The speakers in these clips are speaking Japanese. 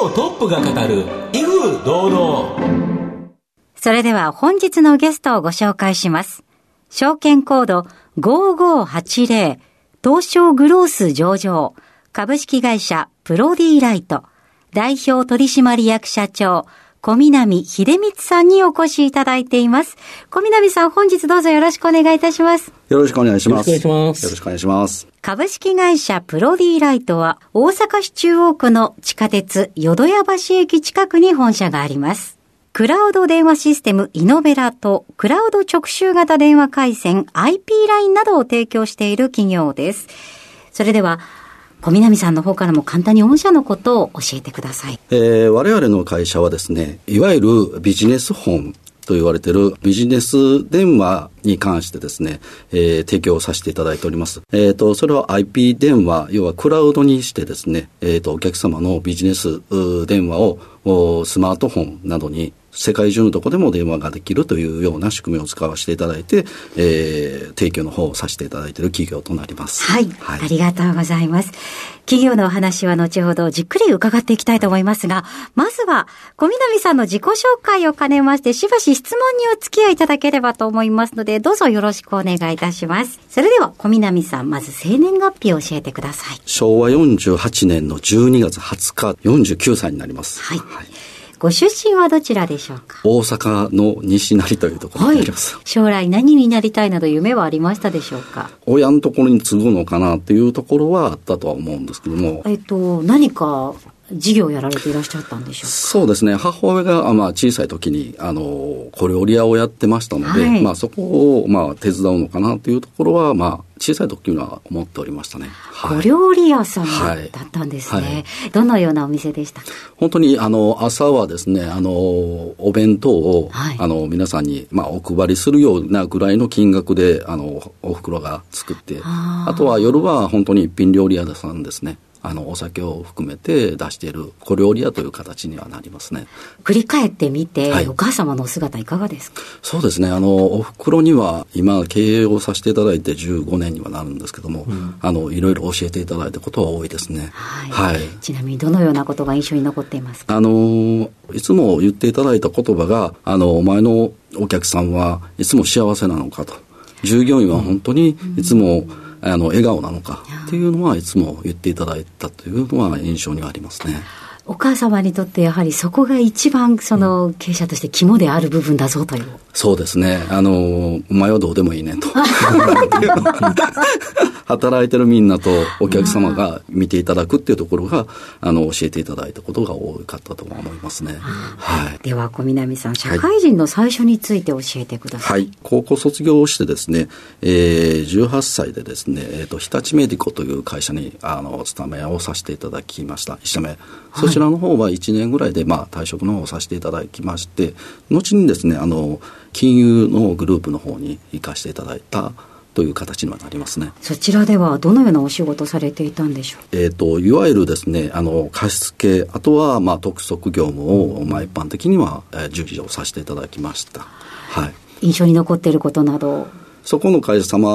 業トップが語る威風堂々。それでは本日のゲストをご紹介します。証券コード5580東証グロース上場。株式会社プロディーライト。代表取締役社長、小南秀光さんにお越しいただいています。小南さん、本日どうぞよろしくお願いいたします。よろしくお願いします。よろしくお願いします。よろしくお願いします。株式会社プロディーライトは、大阪市中央区の地下鉄淀屋橋駅近くに本社があります。クラウド電話システムイノベラとクラウド直集型電話回線 IP ラインなどを提供している企業です。それでは、小南さんの方からも簡単に御社のことを教えてください。えー、我々の会社はですね、いわゆるビジネス本と言われているビジネス電話に関してですね、えー、提供させていただいております。えっ、ー、と、それは IP 電話、要はクラウドにしてですね、えっ、ー、と、お客様のビジネス電話をスマートフォンなどに世界中のどこでも電話ができるというような仕組みを使わせていただいて、えー、提供の方をさせていただいている企業となります。はい。はい、ありがとうございます。企業のお話は後ほどじっくり伺っていきたいと思いますが、まずは、小南さんの自己紹介を兼ねまして、しばし質問にお付き合いいただければと思いますので、どうぞよろしくお願いいたします。それでは、小南さん、まず生年月日を教えてください。昭和48年の12月20日、49歳になります。はい、はいご出身はどちらでしょうか？大阪の西成というところになります、はい、将来何になりたいなど夢はありましたでしょうか？親のところに継ぐのかなっていうところはあったとは思うんですけども。えっと、何か事業をやられていらっしゃったんでしょうそうですね。母親が、まあ、小さい時に、あの、小料理屋をやってましたので、はい、まあ、そこを、まあ、手伝うのかなというところは、まあ、小さい時には思っておりましたね。はい、小料理屋さんだったんですね、はい。はい、どのようなお店でした？本当に、あの、朝はですね、あの、お弁当を、あの、皆さんに、まあ、お配りするようなぐらいの金額で、あの、お袋が作って、あとは夜は本当に一品料理屋さんですね。あのお酒を含めて出している小料理屋という形にはなりますね。振り返ってみて、はい、お母様のお姿いかがですか？そうですね。あのおふくろには今経営をさせていただいて15年にはなるんですけども、うん、あのいろいろ教えていただいたことは多いですね、はい、はい、ちなみにどのようなことが印象に残っていますか？あのいつも言っていただいた言葉があのお前のお客さんはいつも幸せなのかと。従業員は本当にいつも、うんあの笑顔なのかっていうのはいつも言っていただいたというのは印象にはありますね。お母様にとってやはりそこが一番その経営者として肝である部分だぞという。そうですね。あの、お前はどうでもいいねと。働いてるみんなとお客様が見ていただくっていうところが、あの、教えていただいたことが多かったと思いますね。はい。では、小南さん、社会人の最初について教えてください。はい。高校卒業してですね、えー、18歳でですね、えっ、ー、と、日立メディコという会社に、あの、勤めをさせていただきました。一社目。そちらの方は1年ぐらいで、まあ、退職の方をさせていただきまして、後にですね、あの、金融のグループの方に行かせていただいたという形にはなりますね。そちらではどのようなお仕事されていたんでしょう？えっ、ー、と、いわゆるですね、あの、貸付、あとは、まあ、督促業務を、まあ、一般的には、えー、従事をさせていただきました。はい。印象に残っていることなどそこの会社様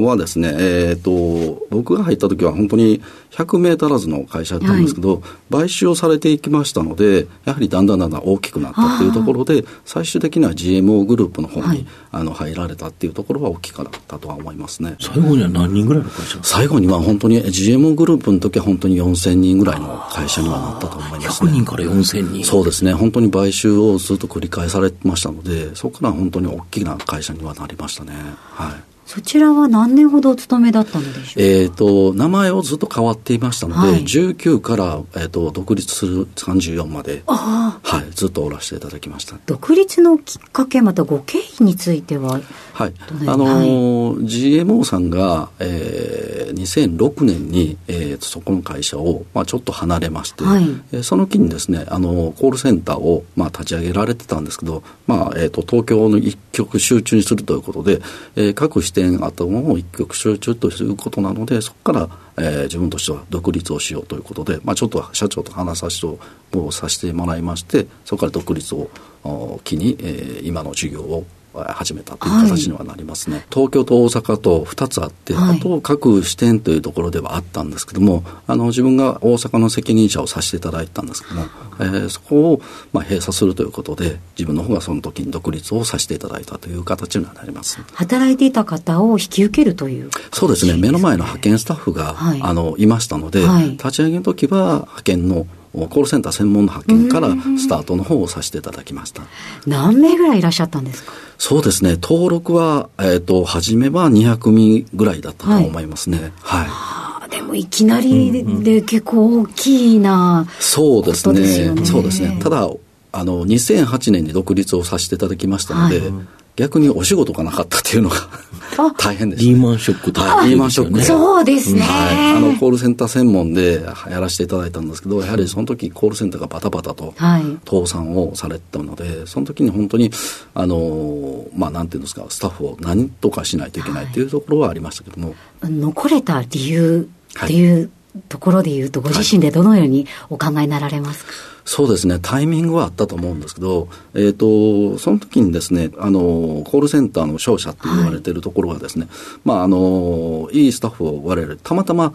はですね、えっ、と、僕が入った時は本当に100名足らずの会社だったんですけど、買収をされていきましたので、やはりだんだんだんだん大きくなったっていうところで、最終的には GMO グループの方に、はいあの入られたっていうところは大きかったとは思いますね。最後には何人ぐらいの会社最後には本当に GMO グループの時は本当に4000人ぐらいの会社にはなったと思います100ね。人から4000人。そうですね、本当に買収をずっと繰り返されてましたので、そこから本当に大きな会社にはなりましたね。はい。そちらは何年ほどお勤めだったのでしょうえー、と名前をずっと変わっていましたので、はい。19から、えー、と独立する34まで、はい、ずっとおらせていただきました。独立のきっかけ、またご経緯については、はい。あのー GMO さんが、えー2006年に、えーそこの会社を、まあ、ちょっと離れまして、はい。えーその期にですねあのコールセンターを、まあ、立ち上げられてたんですけど、まあえー、と東京の一極集中にするということで、えー各支店あったも一極集中ということなのでそこから、えー自分としては独立をしようということで、まあ、ちょっと社長と話させてをさせてもらいましてそこから独立をお機に、えー今の事業をえー始めたという形にはなりますね、東京と大阪と2つあって、はい。あと各支店というところではあったんですけどもあの自分が大阪の責任者をさせていただいたんですけども、えーそこを、まあ、閉鎖するということで自分の方がその時に独立をさせていただいたという形にはなります。働いていた方を引き受けるという。そうですね。目の前の派遣スタッフが、はい。あのいましたので、はい。立ち上げの時は派遣のコールセンター専門の派遣からスタートの方をさせていただきました。何名ぐらいいらっしゃったんですか？そうですね、登録は、えっ、と、初めは200名ぐらいだったと思いますね。はい。ああでもいきなりで結構大きな、そうですね。ねそうですね。ただ、あの、2008年に独立をさせていただきましたので、はい逆にお仕事がなかったっていうのがあ大変でした。リーマンショックとか、はいリーマンショックそうですね。はい、あのコールセンター専門でやらせていただいたんですけどやはりその時コールセンターがバタバタとはい。倒産をされてたのでその時に本当にあのまあなんていうんですかスタッフを何とかしないといけないというところはありましたけども、残れた理由っていうところで言うと、ご自身でどのようにお考えになられますか、そうですね、タイミングはあったと思うんですけど、えっ、と、その時にですね、あの、コールセンターの商社って言われてるところがですね、まあ、あの、いいスタッフを我々、たまたま、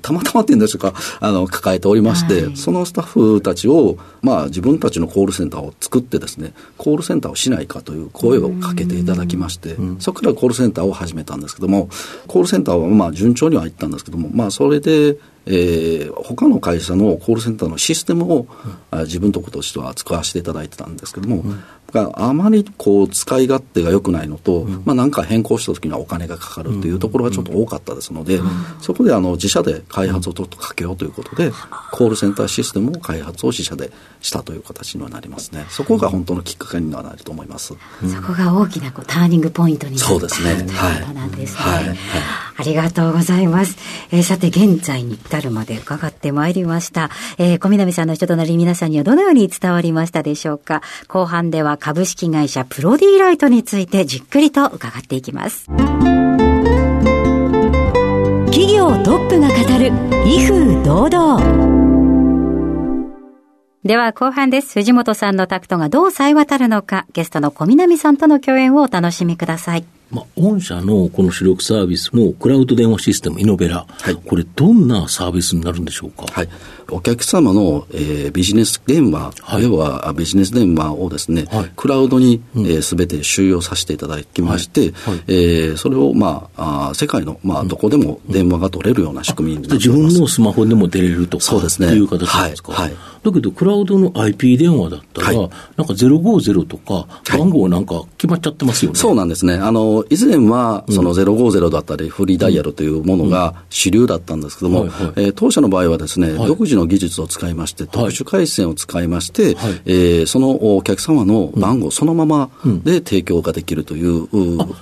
たまたまっていうんでしょうか、あの、抱えておりまして、はい。そのスタッフたちを、まあ、自分たちのコールセンターを作ってですね、コールセンターをしないかという声をかけていただきまして、そこからコールセンターを始めたんですけども、コールセンターはまあ、順調にはいったんですけども、まあ、それで、えー他の会社のコールセンターのシステムを、あ自分とことしては使わせていただいてたんですけども、があまりこう使い勝手が良くないのと、まあ、なんか変更した時にはお金がかかるというところがちょっと多かったですので、そこであの自社で開発をちょっとかけようということで、コールセンターシステムを開発を自社でしたという形にはなりますね。そこが本当のきっかけにはなると思います。そこが大きなこうターニングポイントになったそうですねということなんですね。はい。はい。ありがとうございます。えーさて、現在に至るまで伺ってまいりました。えー小南さんの人となり皆さんにはどのように伝わりましたでしょうか？後半では株式会社プロディーライトについてじっくりと伺っていきます。企業トップが語る威風堂々。では後半です。藤本さんのタクトがどう冴え渡るのか、ゲストの小南さんとの共演をお楽しみください。まあ、御社のこの主力サービスのクラウド電話システムイノベラ、はい。これどんなサービスになるんでしょうか？はい、お客様の、えービジネス電話、はい。要はあビジネス電話をですね、はい。クラウドにすべ、えー全て収容させていただきまして、はい。はい。えーそれを、まあ、あー世界の、まあ、どこでも電話が取れるような仕組みになって自おります。分のスマホでも出れるとかそうですね。っていう形なんですか、はい。はい。だけど、クラウドの IP 電話だったら、はい。なんか050とか、番号なんか決まっちゃってますよね。そうなんですね。あの、以前は、その050だったり、フリーダイヤルというものが主流だったんですけども、えー当社の場合はですね、はい。独自の技術を使いまして、特殊回線を使いまして、はい。えーそのお客様の番号そのままで提供ができるという、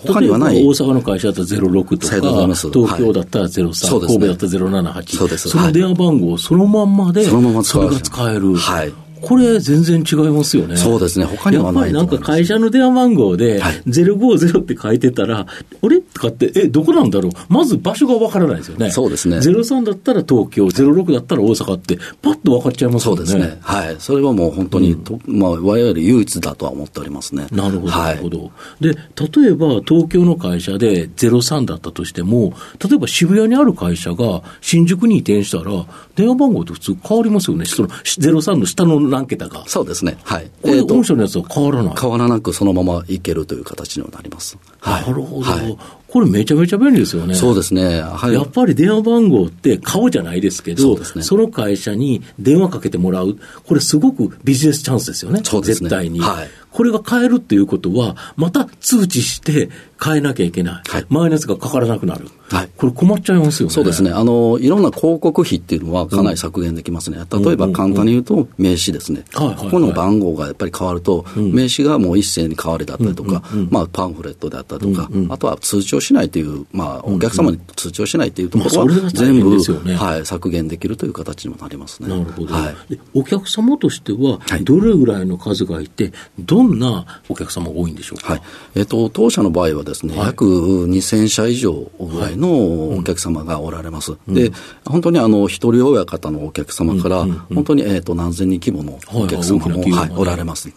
他にはない大阪の会社だったら06とか、東京だったら03、そうですね。神戸だったら078。その電話番号をそのまんまで、そのまま使それが使える。はいこれ全然違いますよね。そうですね。他にはないやっぱりなんか会社の電話番号で、050って書いてたら、あれ？とかって、え、どこなんだろう？まず場所がわからないですよね。そうですね。03だったら東京、06だったら大阪って、パッと分かっちゃいますよね。そうですね。はい。それはもう本当に、うん、まあ、我々唯一だとは思っておりますね。なるほど、なるほど。で、例えば東京の会社で03だったとしても、例えば渋谷にある会社が新宿に移転したら、電話番号って普通変わりますよね。その03の下の何桁が。そうですね。はい。これ、御社のやつは変わらない？変わらなくそのままいけるという形にはなります。はい、なるほど。はいこれめちゃめちゃ便利ですよね。そうですね。はい。やっぱり電話番号って顔じゃないですけど、そ、ね、その会社に電話かけてもらう。これすごくビジネスチャンスですよね。そうですね。絶対に。はい。これが変えるっていうことは、また通知して変えなきゃいけない。はい、前のやつがかからなくなる。はい、これ困っちゃいますよね。そうですね。あの、いろんな広告費っていうのはかなり削減できますね。うん、例えば簡単に言うと名刺ですね。ここの番号がやっぱり変わると、名刺がもう一斉に変わりだったりとか、まあパンフレットであったりとか、あとは通知をしないという、まあお客様に通知をしないというところは全部、はい、削減できるという形にもなりますね。なるほど。はい、お客様としては、どれぐらいの数がいて、どんなお客様が多いんでしょうか？はい。えっ、と、当社の場合はですね、約2000社以上ぐらいのお客様がおられます。うん、で、本当にあの、一人親方のお客様から、本当に、えっ、と、何千人規模のお客様も、はい、おられます。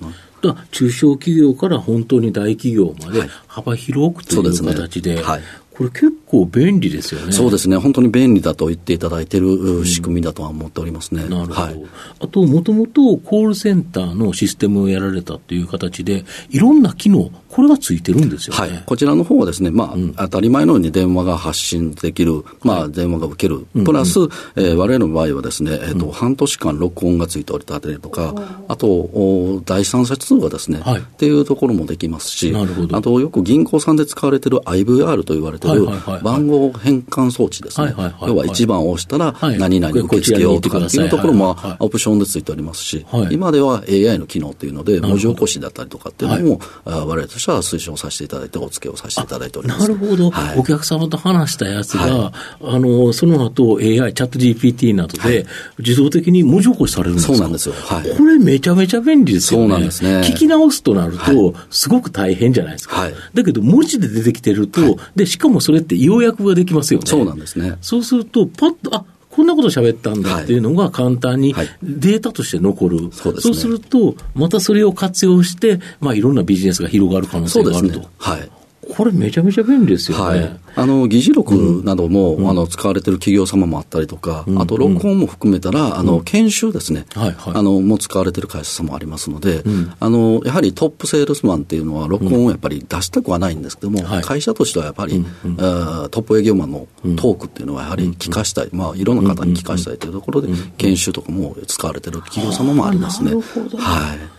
中小企業から本当に大企業まで幅広くという形で、はい、これ結構便利ですよね。そうですね。本当に便利だと言っていただいている仕組みだとは思っておりますね。うん、なるほど。はい、あと、もともとコールセンターのシステムをやられたという形で、いろんな機能、これがついてるんですよね。はい。こちらの方はですね、まあ、うん、当たり前のように電話が発信できる、まあ、電話が受ける。プラス、うん。うん、えー、我々の場合はですね、えっ、ー、と、半年間録音がついておりたりとか、あと、お第三者通話ですね、はい、っていうところもできますし、あと、よく銀行さんで使われている IVR と言われている、番号変換装置ですね。要は1番を押したら、何々受け付けようとかっていうところも、オプションでついておりますし、今では AI の機能っていうので、文字起こしだったりとかっていうのも、我々としては推奨させていただいて、お付けをさせていただいております。なるほど。お客様と話したやつが、あの、その後 AI、チャット GPT などで、自動的に文字起こしされるんですか？そうなんですよ。これめちゃめちゃ便利ですよね。そうなんですね。聞き直すとなると、すごく大変じゃないですか。だけど、文字で出てきてると、で、しかもそれって要約ができますよね。そうなんですね。そうすると、パッと、あこんなこと喋ったんだっていうのが簡単にデータとして残る。はいそうね、そうすると、またそれを活用して、まあいろんなビジネスが広がる可能性があると。ね、はい。これめちゃめちゃ便利ですよね。はい、あの、議事録なども、うん、あの、使われてる企業様もあったりとか、うん、あと、録音も含めたら、うん、あの、研修ですね。はいはい。あの、も使われてる会社さんもありますので、あの、やはりトップセールスマンっていうのは、録音をやっぱり出したくはないんですけども、会社としてはやっぱり、トップ営業マンのトークっていうのはやはり聞かしたい、まあ、いろんな方に聞かしたいというところで、研修とかも使われてる企業様もありますね。はい。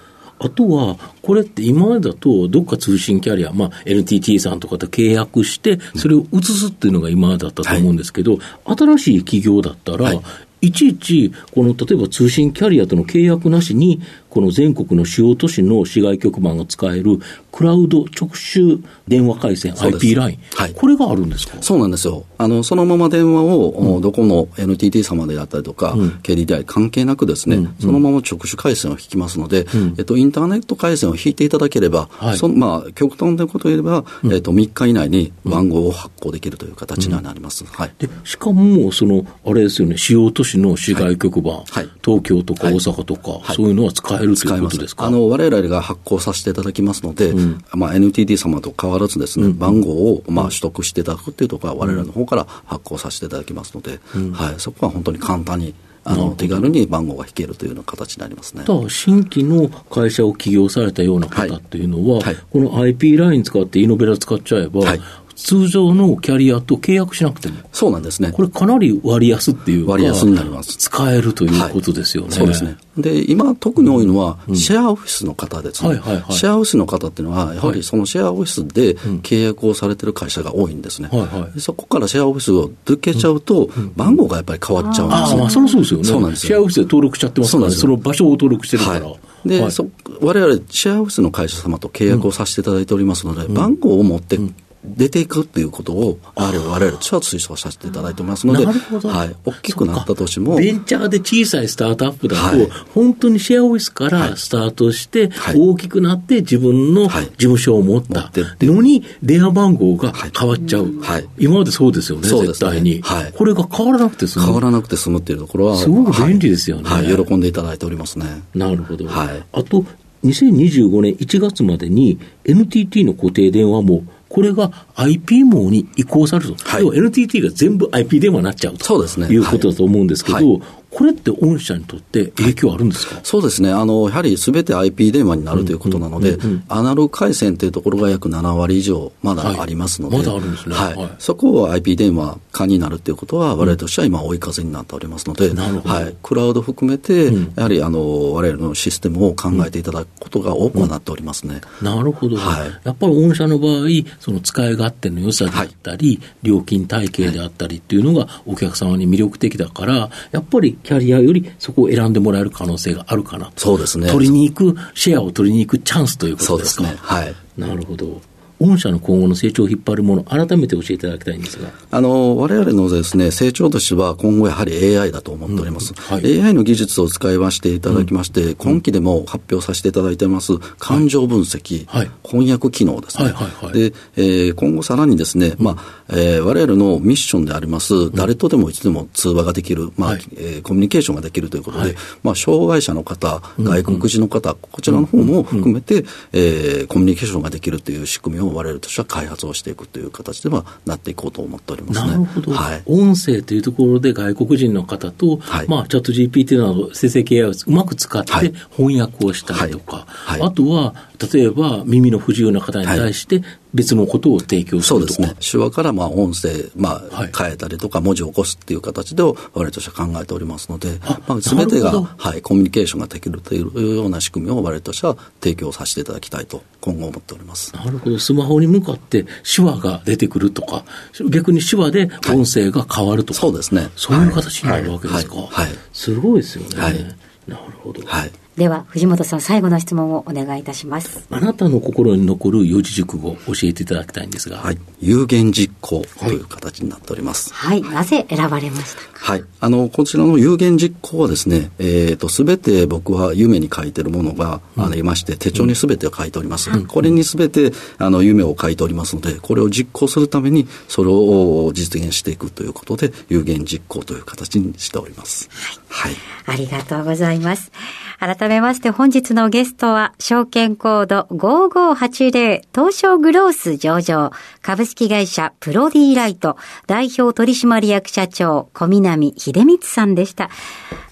あとは、これって今までだと、どっか通信キャリア、まあ、NTT さんとかと契約して、それを移すっていうのが今までだったと思うんですけど、はい、新しい企業だったら、はい。いちいち、この例えば通信キャリアとの契約なしに、この全国の主要都市の市外局番が使えるクラウド直集電話回線、IP ライン、はい、これがあるんですか？そうなんですよ。あの、そのまま電話を、うん、どこの NTT 様であったりとか、うん、KDDI 関係なくですね、うん、そのまま直手回線を引きますので、うん、えっと、インターネット回線を引いていただければ、はい、そのまあ、極端なことを言えば、えっと、3日以内に番号を発行できるという形にはなります。はい。で、しかも、その、あれですよね、主要都市の市外局番、はい、東京とか大阪とか、そういうのは使えるということです。かあの、我々が発行させていただきますので、うん、まあ、NTT 様と変わらずですね、うん、番号を、まあ、取得していただくっていうところは、我々の方から発行させていただきますので、うん、はい、そこは本当に簡単にあの手軽に番号が引けるというような形になりますね。新規の会社を起業されたような方っていうのは、はいはい、この IP ライン使ってイノベラ使っちゃえば、はい、通常のキャリアと契約しなくても。そうなんですね。これかなり割安っていうか。割安になります。使えるということですよね。はい、そうですね。で、今特に多いのは、シェアオフィスの方ですね。シェアオフィスの方っていうのは、やはりそのシェアオフィスで契約をされてる会社が多いんですね。はいはい、そこからシェアオフィスを抜けちゃうと、番号がやっぱり変わっちゃうんですよ。ああ、まあそりゃそうですよね。そうなんですよ。シェアオフィスで登録しちゃってますから、ね、その場所を登録してるから。はいで、はい、そ我々シェアオフィスの会社様と契約をさせていただいておりますので、うん、番号を持って出ていくっていうことを、我々我々としては推奨させていただいてますので、はい、大きくなった年も、ベンチャーで小さいスタートアップだと、はい。本当にシェアオフィスからスタートして、はい。大きくなって自分のはい。事務所を持ったのに、電話番号が変わっちゃう。はい。今までそうですよね、絶対に、はい。これが変わらなくて済む。変わらなくて済むっていうところは、すごく便利ですよね。はい、はい。喜んでいただいておりますね。なるほど。はい。あと、2025年1月までに NTT の固定電話も、これが IP 網に移行されると。はい。要は NTT が全部 IP 電話になっちゃうと。そうですね。いうことだと思うんですけど、はいこれって御社にとって影響あるんですか、そうですね。あの、やはりすべて IP 電話になるということなので、アナログ回線というところが約7割以上まだありますので、はいまだあるんですね。はい。はい。そこを IP 電話化になるということは、我々としては今追い風になっておりますので、なるほど。はい。クラウド含めて、うん。やはりあの、我々のシステムを考えていただくことが多くはなっておりますね。なるほど、はい。やっぱり御社の場合、その使い勝手の良さであったり、料金体系であったりっていうのがお客様に魅力的だから、やっぱりキャリアよりそこを選んでもらえる可能性があるかなと。そうですね。取りに行く、シェアを取りに行くチャンスということでか。そうですすね。はい。なるほど。御社の今後の成長を引っ張るもの、改めて教えていただきたいんですが。あの、我々のですね、成長としては今後やはり AI だと思っております。うん。はい。AI の技術を使いましていただきまして、今期でも発表させていただいてます、感情分析、はい。翻訳機能ですね。で、えー今後さらにですね、まあ、えー我々のミッションであります、誰とでもいつでも通話ができる、まあ、はい。えーコミュニケーションができるということで、はい。まあ、障害者の方、外国人の方、こちらの方も含めて、えーコミュニケーションができるという仕組みを我々としては開発をしていくという形ではなっていこうと思っておりますね。なるほど、はい。音声というところで外国人の方と、はい。まあ、チャット GPT など生成 AI をうまく使ってはい。翻訳をしたりとか、あとは例えば耳の不自由な方に対して別のことを提供するそうですね。手話からまあ音声、まはいあ、変えたりとか、文字を起こすっていう形で我々としては考えておりますのであ、まあ、全てが、はい、コミュニケーションができるというような仕組みを我々としては提供させていただきたいと、今後思っております。なるほど、スマホに向かって手話が出てくるとか、逆に手話で音声が変わるとか、そうですね。そういう形になるわけですか。はいはいはいすごいですよね。はいなるほど。はい。では、藤本さん、最後の質問をお願いいたします。あなたの心に残る四字熟語を教えていただきたいんですが。はい。有言実行という形になっております。はい。なぜ選ばれましたか？はい。あの、こちらの有言実行はですね、えっ、と、すべて僕は夢に書いてるものがありまして、手帳にすべてを書いております。これにすべて、あの、夢を書いておりますので、これを実行するために、それを実現していくということで、有言実行という形にしております。はい。ありがとうございます。改めまして本日のゲストは、証券コード5580東証グロース上場株式会社プロディーライト代表取締役社長小南秀光さんでした。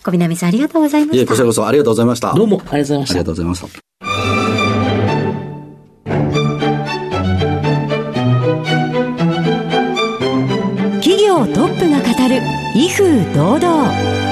小南さんありがとうございまいえ、したこちら。こそありがとうございました。どうもありがとうございましたありが。とうございました。企業トップが語る威風堂々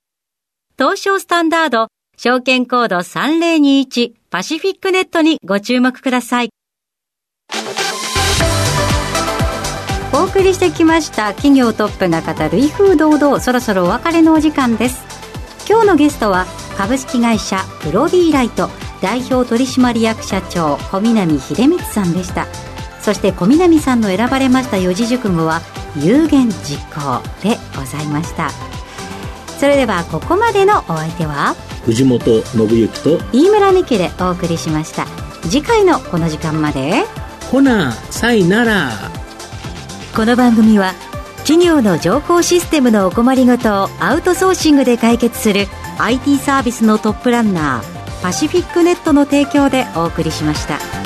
東証スタンダード証券コード3021パシフィックネットにご注目ください。お送りしてきました企業トップが語る威風堂々。そろそろお別れのお時間です。今日のゲストは株式会社プロディーライト代表取締役社長小南秀光さんでした。そして小南さんの選ばれました四字熟語は有言実行でございました。それではここまでのお相手は？藤本信之と、飯村美希でお送りしました次回のこの時間までほな、さいなら。この番組は企業の情報システムのお困りごとをアウトソーシングで解決する IT サービスのトップランナーパシフィックネットの提供でお送りしました。